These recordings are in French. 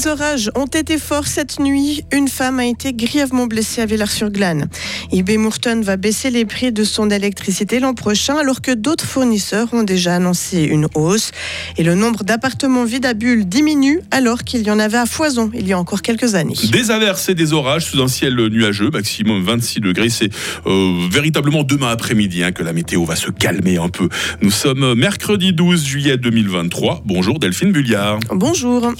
Les orages ont été forts cette nuit. Une femme a été grièvement blessée à Villars-sur-Glane. IB Mourton va baisser les prix de son électricité l'an prochain alors que d'autres fournisseurs ont déjà annoncé une hausse. Et le nombre d'appartements vides à bulles diminue alors qu'il y en avait à foison il y a encore quelques années. Des averses et des orages sous un ciel nuageux, maximum 26 degrés. C'est euh, véritablement demain après-midi hein, que la météo va se calmer un peu. Nous sommes mercredi 12 juillet 2023. Bonjour Delphine Bulliard. Bonjour.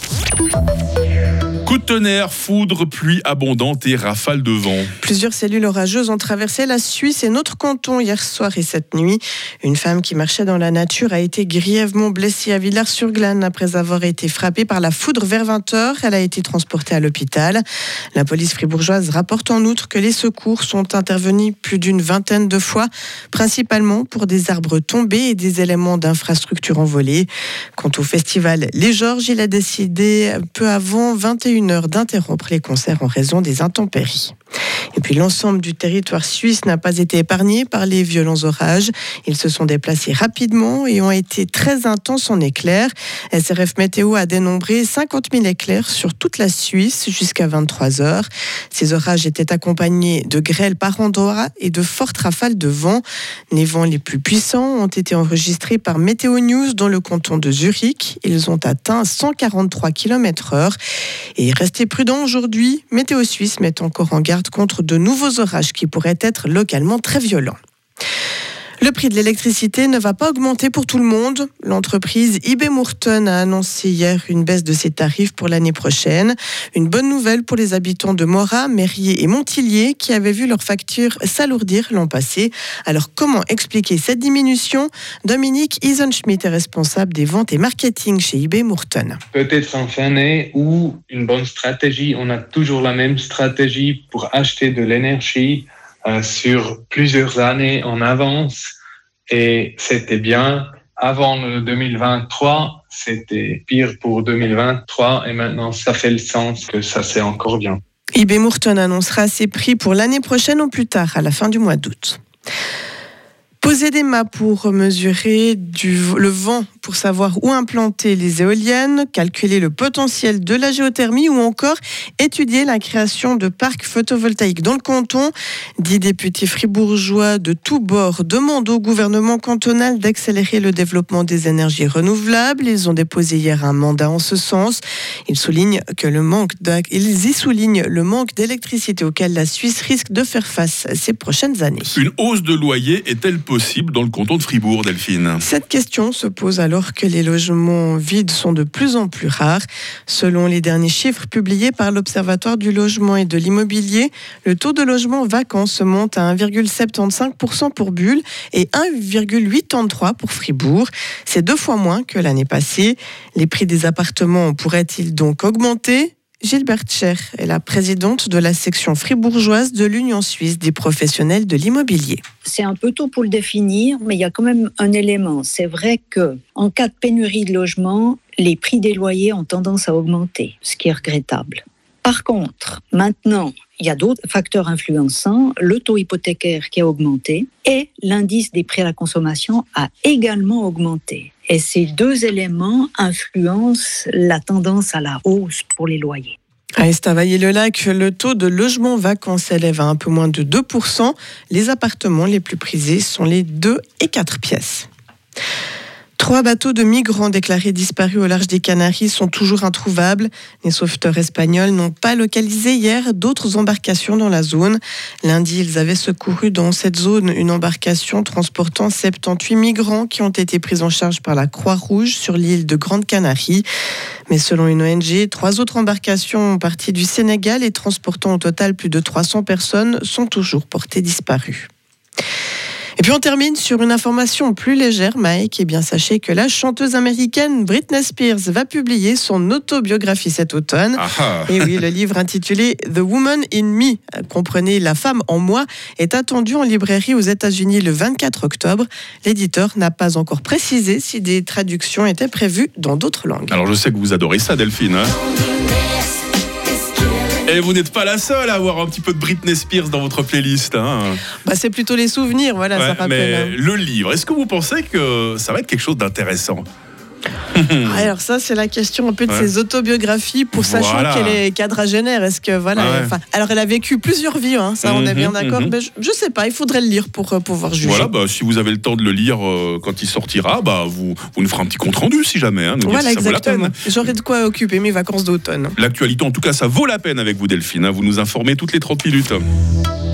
Coup de tonnerre, foudre, pluie abondante et rafales de vent. Plusieurs cellules orageuses ont traversé la Suisse et notre canton hier soir et cette nuit. Une femme qui marchait dans la nature a été grièvement blessée à Villars-sur-Glane après avoir été frappée par la foudre vers 20 heures. Elle a été transportée à l'hôpital. La police fribourgeoise rapporte en outre que les secours sont intervenus plus d'une vingtaine de fois, principalement pour des arbres tombés et des éléments d'infrastructure envolés. Quant au festival Les Georges, il a décidé peu avant 21 une heure d'interrompre les concerts en raison des intempéries. Et puis l'ensemble du territoire suisse n'a pas été épargné par les violents orages. Ils se sont déplacés rapidement et ont été très intenses en éclairs. SRF Météo a dénombré 50 000 éclairs sur toute la Suisse jusqu'à 23 heures. Ces orages étaient accompagnés de grêles par endroits et de fortes rafales de vent. Les vents les plus puissants ont été enregistrés par Météo News dans le canton de Zurich. Ils ont atteint 143 km/h. Et restez prudents aujourd'hui. Météo Suisse met encore en garde contre de nouveaux orages qui pourraient être localement très violents. Le prix de l'électricité ne va pas augmenter pour tout le monde. L'entreprise IB Mourton a annoncé hier une baisse de ses tarifs pour l'année prochaine. Une bonne nouvelle pour les habitants de Morat, Mérier et Montillier qui avaient vu leurs factures s'alourdir l'an passé. Alors comment expliquer cette diminution? Dominique Isenschmidt est responsable des ventes et marketing chez IB Mourton. Peut-être en fin d'année ou une bonne stratégie. On a toujours la même stratégie pour acheter de l'énergie euh, sur plusieurs années en avance et c'était bien. Avant le 2023, c'était pire pour 2023 et maintenant ça fait le sens que ça c'est encore bien. IB Mourton annoncera ses prix pour l'année prochaine ou plus tard, à la fin du mois d'août. Poser des mâts pour mesurer du, le vent, pour savoir où implanter les éoliennes, calculer le potentiel de la géothermie ou encore étudier la création de parcs photovoltaïques dans le canton. Dix députés fribourgeois de tous bords demandent au gouvernement cantonal d'accélérer le développement des énergies renouvelables. Ils ont déposé hier un mandat en ce sens. Ils soulignent que le manque ils y soulignent le manque d'électricité auquel la Suisse risque de faire face ces prochaines années. Une hausse de loyer est-elle possible dans le canton de Fribourg, Delphine? Cette question se pose alors que les logements vides sont de plus en plus rares. Selon les derniers chiffres publiés par l'Observatoire du logement et de l'immobilier, le taux de logement vacant se monte à 1,75% pour Bulle et 1,83% pour Fribourg. C'est deux fois moins que l'année passée. Les prix des appartements pourraient-ils donc augmenter? Gilberte Cher est la présidente de la section fribourgeoise de l'Union suisse des professionnels de l'immobilier. C'est un peu tôt pour le définir, mais il y a quand même un élément. C'est vrai que en cas de pénurie de logement, les prix des loyers ont tendance à augmenter, ce qui est regrettable. Par contre, maintenant, il y a d'autres facteurs influençants, le taux hypothécaire qui a augmenté et l'indice des prix à la consommation a également augmenté. Et ces deux éléments influencent la tendance à la hausse pour les loyers. À Estavayer-le-Lac, le taux de logement vacant s'élève à un peu moins de 2%. Les appartements les plus prisés sont les 2 et 4 pièces. Trois bateaux de migrants déclarés disparus au large des Canaries sont toujours introuvables. Les sauveteurs espagnols n'ont pas localisé hier d'autres embarcations dans la zone. Lundi, ils avaient secouru dans cette zone une embarcation transportant 78 migrants qui ont été pris en charge par la Croix-Rouge sur l'île de Grande Canarie. Mais selon une ONG, trois autres embarcations parties du Sénégal et transportant au total plus de 300 personnes sont toujours portées disparues. Et puis on termine sur une information plus légère, Mike. Et eh bien sachez que la chanteuse américaine Britney Spears va publier son autobiographie cet automne. Ah ah. Et oui, le livre intitulé The Woman in Me, comprenez La femme en moi, est attendu en librairie aux États-Unis le 24 octobre. L'éditeur n'a pas encore précisé si des traductions étaient prévues dans d'autres langues. Alors je sais que vous adorez ça, Delphine. Hein et vous n'êtes pas la seule à avoir un petit peu de Britney Spears dans votre playlist. Hein. Bah, c'est plutôt les souvenirs, voilà, ça rappelle. Mais hein. le livre, est-ce que vous pensez que ça va être quelque chose d'intéressant? Ah, alors ça, c'est la question un peu de Ouais. ses autobiographies pour sachant Voilà. qu'elle est quadragénaire. Est-ce que voilà, Ouais. enfin, alors elle a vécu plusieurs vies, hein, ça on est bien Mhm, d'accord. mhm. Mais je, je sais pas, il faudrait le lire pour euh, pouvoir juger. Voilà, bah, si vous avez le temps de le lire euh, quand il sortira, bah, vous, vous nous ferez un petit compte rendu si jamais. Hein, Voilà, si exactement. J'aurai de quoi occuper mes vacances d'automne. L'actualité, en tout cas, ça vaut la peine avec vous, Delphine. hein. Vous nous informez toutes les 30 minutes.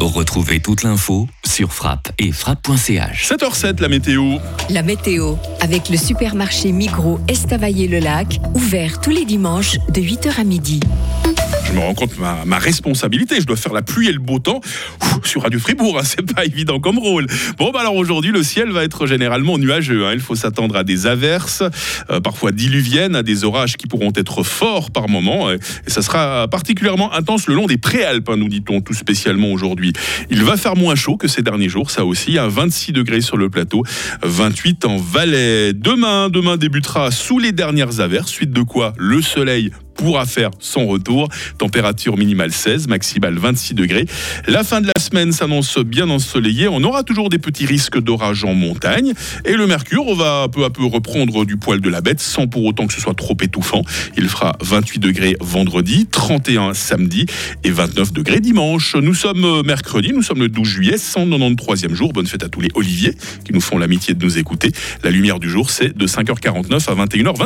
Retrouvez toute l'info sur frappe et frappe.ch. 7h07, la météo. La météo, avec le supermarché Migros Estavayer-le-Lac, ouvert tous les dimanches de 8h à midi. Me rends compte ma, ma responsabilité. Je dois faire la pluie et le beau temps sur Radio Fribourg. hein. C'est pas évident comme rôle. Bon, bah alors aujourd'hui, le ciel va être généralement nuageux. hein. Il faut s'attendre à des averses, euh, parfois diluviennes, à des orages qui pourront être forts par moment. Et, et ça sera particulièrement intense le long des préalpes, hein, nous dit-on tout spécialement aujourd'hui. Il va faire moins chaud que ces derniers jours, ça aussi. À 26 degrés sur le plateau, 28 en Valais. Demain, demain débutera sous les dernières averses. Suite de quoi le soleil pourra faire son retour. Température minimale 16, maximale 26 degrés. La fin de la semaine s'annonce bien ensoleillée. On aura toujours des petits risques d'orage en montagne. Et le mercure va peu à peu reprendre du poil de la bête sans pour autant que ce soit trop étouffant. Il fera 28 degrés vendredi, 31 samedi et 29 degrés dimanche. Nous sommes euh, mercredi, nous sommes le 12 juillet, 193e jour. Bonne fête à tous les Oliviers qui nous font l'amitié de nous écouter. La lumière du jour, c'est de 5h49 à 21h20.